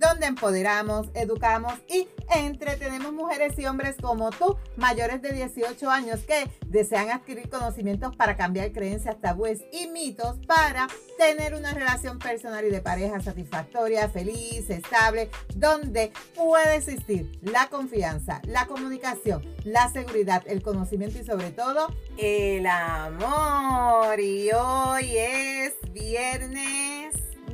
donde empoderamos, educamos y entretenemos mujeres y hombres como tú, mayores de 18 años, que desean adquirir conocimientos para cambiar creencias, tabúes y mitos para tener una relación personal y de pareja satisfactoria, feliz, estable, donde puede existir la confianza, la comunicación, la seguridad, el conocimiento y sobre todo el amor. Y hoy es viernes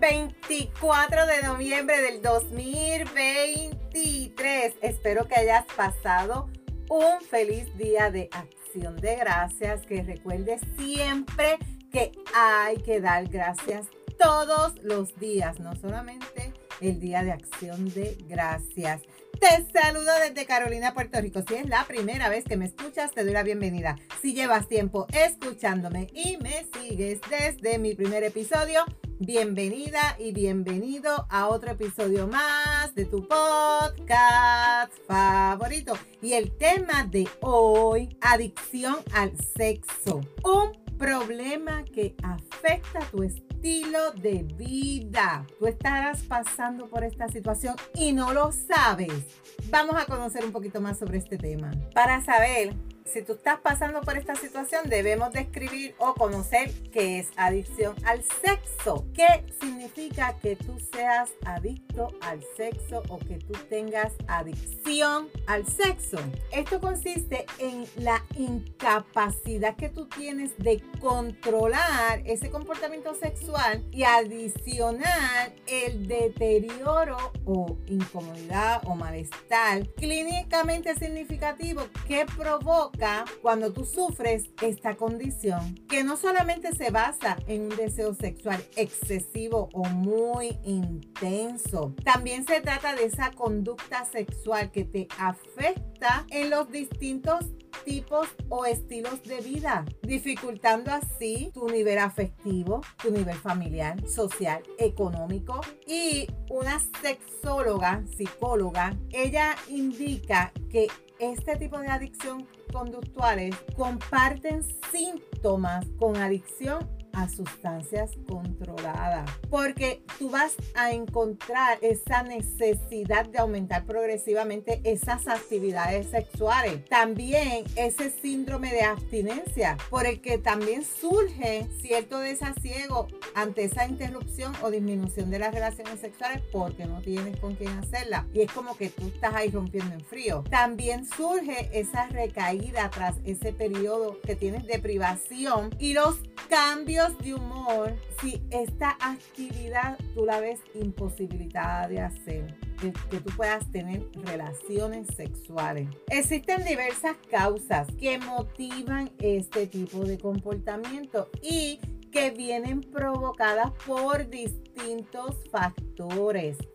24 de noviembre del 2023. Espero que hayas pasado un feliz día de acción de gracias. Que recuerdes siempre que hay que dar gracias todos los días, no solamente el día de acción de gracias. Te saludo desde Carolina, Puerto Rico. Si es la primera vez que me escuchas, te doy la bienvenida. Si llevas tiempo escuchándome y me sigues desde mi primer episodio, Bienvenida y bienvenido a otro episodio más de tu podcast favorito. Y el tema de hoy, adicción al sexo. Un problema que afecta tu estilo de vida. Tú estarás pasando por esta situación y no lo sabes. Vamos a conocer un poquito más sobre este tema. Para saber si tú estás pasando por esta situación, debemos describir o conocer qué es adicción al sexo. ¿Qué significa que tú seas adicto al sexo o que tú tengas adicción al sexo? Esto consiste en la incapacidad que tú tienes de controlar ese comportamiento sexual y adicionar el deterioro o incomodidad o malestar clínicamente significativo que provoca cuando tú sufres esta condición, que no solamente se basa en un deseo sexual excesivo o muy intenso, también se trata de esa conducta sexual que te afecta en los distintos tipos o estilos de vida, dificultando así tu nivel afectivo, tu nivel familiar, social, económico. Y una sexóloga, psicóloga, ella indica que este tipo de adicción conductuales comparten síntomas con adicción a sustancias controladas. Porque tú vas a encontrar esa necesidad de aumentar progresivamente esas actividades sexuales. También ese síndrome de abstinencia, por el que también surge cierto desasiego ante esa interrupción o disminución de las relaciones sexuales porque no tienes con quién hacerla. Y es como que tú estás ahí rompiendo en frío. También surge esa recaída tras ese periodo que tienes de privación y los cambios de humor si esta actividad tú la ves imposibilitada de hacer. Que, tú puedas tener relaciones sexuales. Existen diversas causas que motivan este tipo de comportamiento y que vienen provocadas por distintos factores.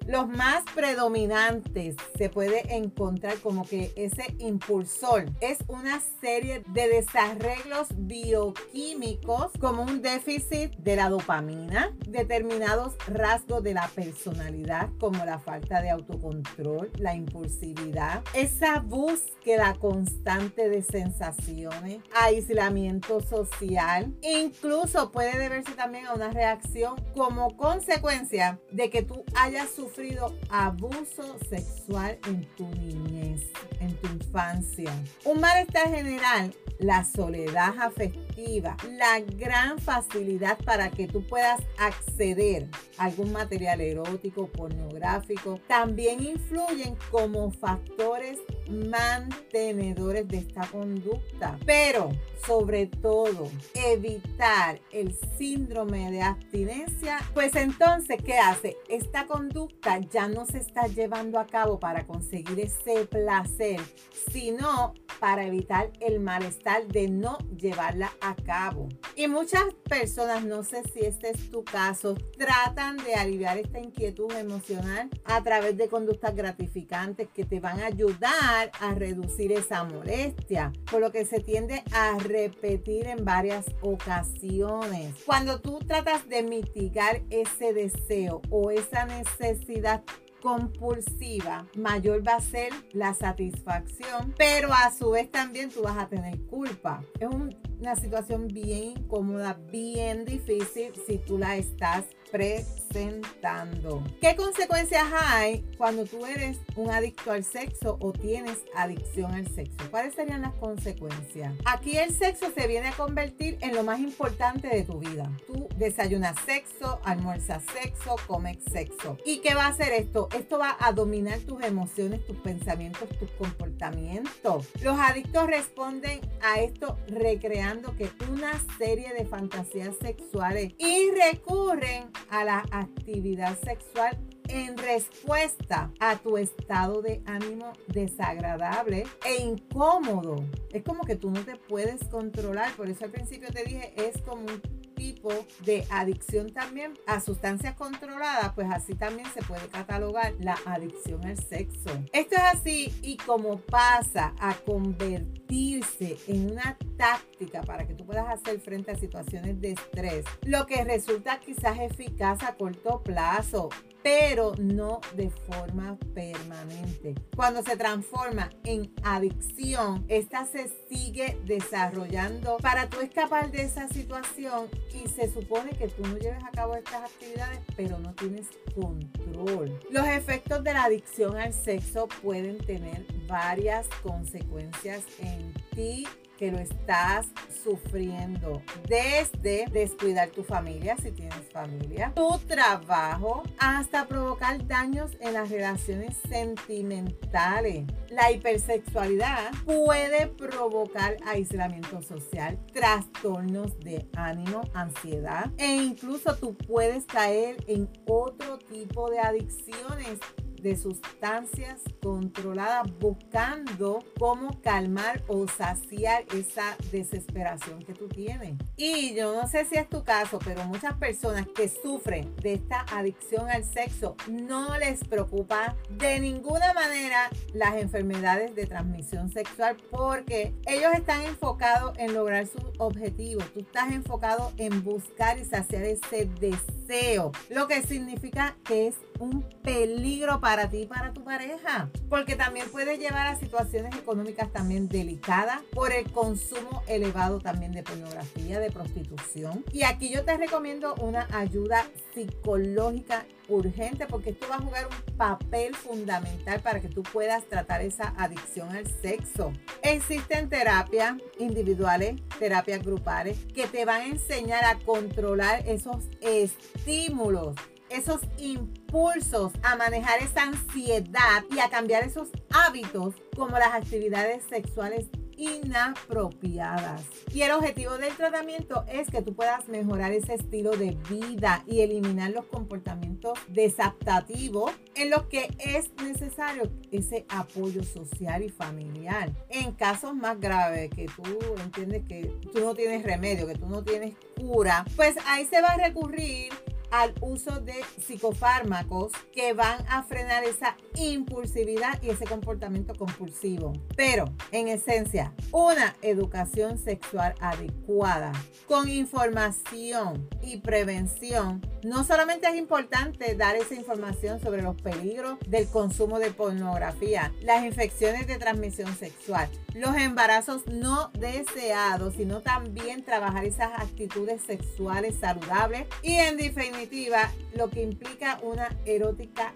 Los más predominantes se puede encontrar como que ese impulsor. Es una serie de desarreglos bioquímicos como un déficit de la dopamina, determinados rasgos de la personalidad como la falta de autocontrol, la impulsividad, esa búsqueda constante de sensaciones, aislamiento social, incluso puede deberse también a una reacción como consecuencia de que tú hayas sufrido abuso sexual en tu niñez, en tu infancia. Un malestar general la soledad afectiva, la gran facilidad para que tú puedas acceder a algún material erótico, pornográfico, también influyen como factores mantenedores de esta conducta. Pero, sobre todo, evitar el síndrome de abstinencia, pues entonces, ¿qué hace? Esta conducta ya no se está llevando a cabo para conseguir ese placer, sino para evitar el malestar de no llevarla a cabo. Y muchas personas, no sé si este es tu caso, tratan de aliviar esta inquietud emocional a través de conductas gratificantes que te van a ayudar a reducir esa molestia, por lo que se tiende a repetir en varias ocasiones. Cuando tú tratas de mitigar ese deseo o esa necesidad compulsiva, mayor va a ser la satisfacción, pero a su vez también tú vas a tener culpa. Es una situación bien incómoda, bien difícil si tú la estás presentando. ¿Qué consecuencias hay cuando tú eres un adicto al sexo o tienes adicción al sexo? ¿Cuáles serían las consecuencias? Aquí el sexo se viene a convertir en lo más importante de tu vida. Tú desayunas sexo, almuerzas sexo, comes sexo. ¿Y qué va a hacer esto? Esto va a dominar tus emociones, tus pensamientos, tus comportamientos. Los adictos responden a esto recreando que una serie de fantasías sexuales y recurren a la actividad sexual en respuesta a tu estado de ánimo desagradable e incómodo. Es como que tú no te puedes controlar. Por eso al principio te dije, es como tipo de adicción también a sustancias controladas, pues así también se puede catalogar la adicción al sexo. Esto es así y como pasa a convertirse en una táctica para que tú puedas hacer frente a situaciones de estrés, lo que resulta quizás eficaz a corto plazo, pero no de forma permanente. Cuando se transforma en adicción, esta se sigue desarrollando para tú escapar de esa situación y se supone que tú no lleves a cabo estas actividades, pero no tienes control. Los efectos de la adicción al sexo pueden tener varias consecuencias en ti que lo estás sufriendo desde descuidar tu familia, si tienes familia, tu trabajo, hasta provocar daños en las relaciones sentimentales. La hipersexualidad puede provocar aislamiento social, trastornos de ánimo, ansiedad e incluso tú puedes caer en otro tipo de adicciones de sustancias controladas buscando cómo calmar o saciar esa desesperación que tú tienes. Y yo no sé si es tu caso, pero muchas personas que sufren de esta adicción al sexo no les preocupa de ninguna manera las enfermedades de transmisión sexual porque ellos están enfocados en lograr sus objetivos. Tú estás enfocado en buscar y saciar ese deseo, lo que significa que es un peligro para ti y para tu pareja, porque también puede llevar a situaciones económicas también delicadas por el consumo elevado también de pornografía, de prostitución. Y aquí yo te recomiendo una ayuda psicológica urgente porque esto va a jugar un papel fundamental para que tú puedas tratar esa adicción al sexo. Existen terapias individuales, terapias grupales que te van a enseñar a controlar esos estímulos esos impulsos a manejar esa ansiedad y a cambiar esos hábitos como las actividades sexuales inapropiadas. Y el objetivo del tratamiento es que tú puedas mejorar ese estilo de vida y eliminar los comportamientos desadaptativos en los que es necesario ese apoyo social y familiar. En casos más graves que tú entiendes que tú no tienes remedio, que tú no tienes cura, pues ahí se va a recurrir al uso de psicofármacos que van a frenar esa impulsividad y ese comportamiento compulsivo. Pero, en esencia, una educación sexual adecuada con información y prevención. No solamente es importante dar esa información sobre los peligros del consumo de pornografía, las infecciones de transmisión sexual, los embarazos no deseados, sino también trabajar esas actitudes sexuales saludables y en definitiva lo que implica una erótica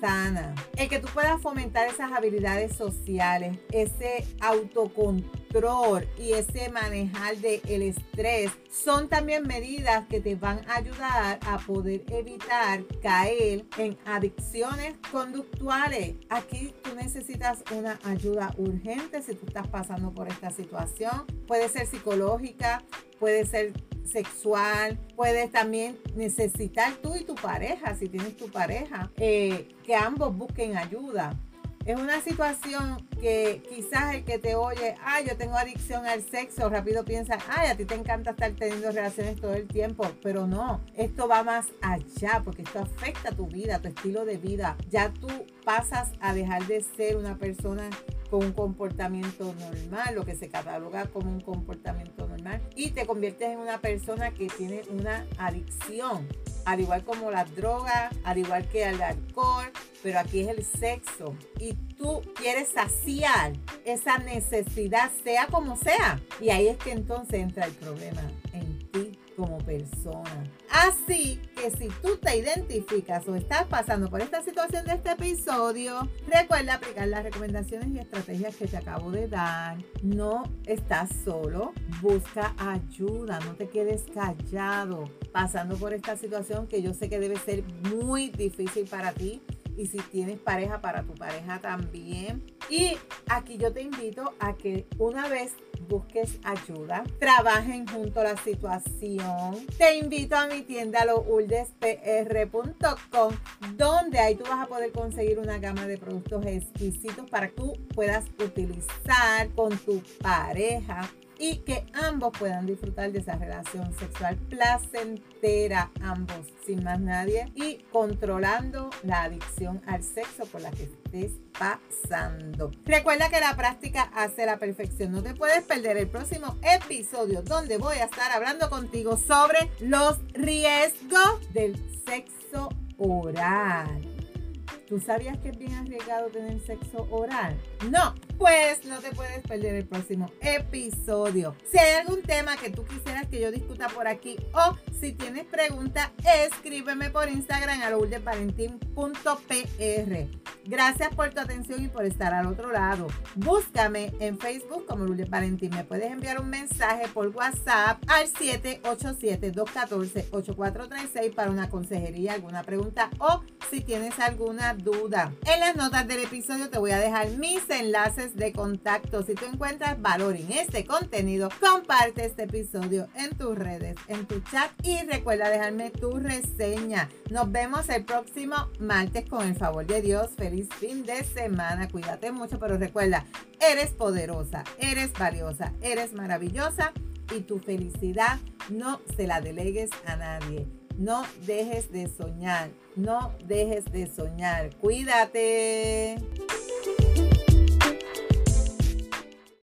sana. El que tú puedas fomentar esas habilidades sociales, ese autocontrol y ese manejar del el estrés son también medidas que te van a ayudar a poder evitar caer en adicciones conductuales. Aquí tú necesitas una ayuda urgente si tú estás pasando por esta situación. Puede ser psicológica, puede ser sexual, puedes también necesitar tú y tu pareja, si tienes tu pareja, eh, que ambos busquen ayuda. Es una situación que quizás el que te oye, ay, yo tengo adicción al sexo, rápido piensa, ay, a ti te encanta estar teniendo relaciones todo el tiempo, pero no, esto va más allá porque esto afecta tu vida, tu estilo de vida. Ya tú pasas a dejar de ser una persona con un comportamiento normal, lo que se cataloga como un comportamiento normal, y te conviertes en una persona que tiene una adicción, al igual como la droga, al igual que el alcohol, pero aquí es el sexo. Y tú quieres saciar esa necesidad, sea como sea. Y ahí es que entonces entra el problema en ti como persona. Así que si tú te identificas o estás pasando por esta situación de este episodio, recuerda aplicar las recomendaciones y estrategias que te acabo de dar. No estás solo, busca ayuda, no te quedes callado pasando por esta situación que yo sé que debe ser muy difícil para ti y si tienes pareja, para tu pareja también. Y aquí yo te invito a que una vez busques ayuda, trabajen junto la situación. Te invito a mi tienda louldespr.com donde ahí tú vas a poder conseguir una gama de productos exquisitos para que tú puedas utilizar con tu pareja y que ambos puedan disfrutar de esa relación sexual placentera, ambos, sin más nadie, y controlando la adicción al sexo por la que estés pasando. Recuerda que la práctica hace la perfección. No te puedes perder el próximo episodio donde voy a estar hablando contigo sobre los riesgos del sexo oral. ¿Tú sabías que es bien arriesgado tener sexo oral? No, pues no te puedes perder el próximo episodio. Si hay algún tema que tú quisieras que yo discuta por aquí o si tienes pregunta, escríbeme por Instagram a lourdesvalentín.pr. Gracias por tu atención y por estar al otro lado. Búscame en Facebook como Lourdes Valentín. Me puedes enviar un mensaje por WhatsApp al 787-214-8436 para una consejería, alguna pregunta o si tienes alguna duda. En las notas del episodio te voy a dejar mis enlaces de contacto. Si tú encuentras valor en este contenido, comparte este episodio en tus redes, en tu chat y recuerda dejarme tu reseña. Nos vemos el próximo martes con el favor de Dios. Feliz fin de semana. Cuídate mucho, pero recuerda, eres poderosa, eres valiosa, eres maravillosa y tu felicidad no se la delegues a nadie. No dejes de soñar, no dejes de soñar. Cuídate.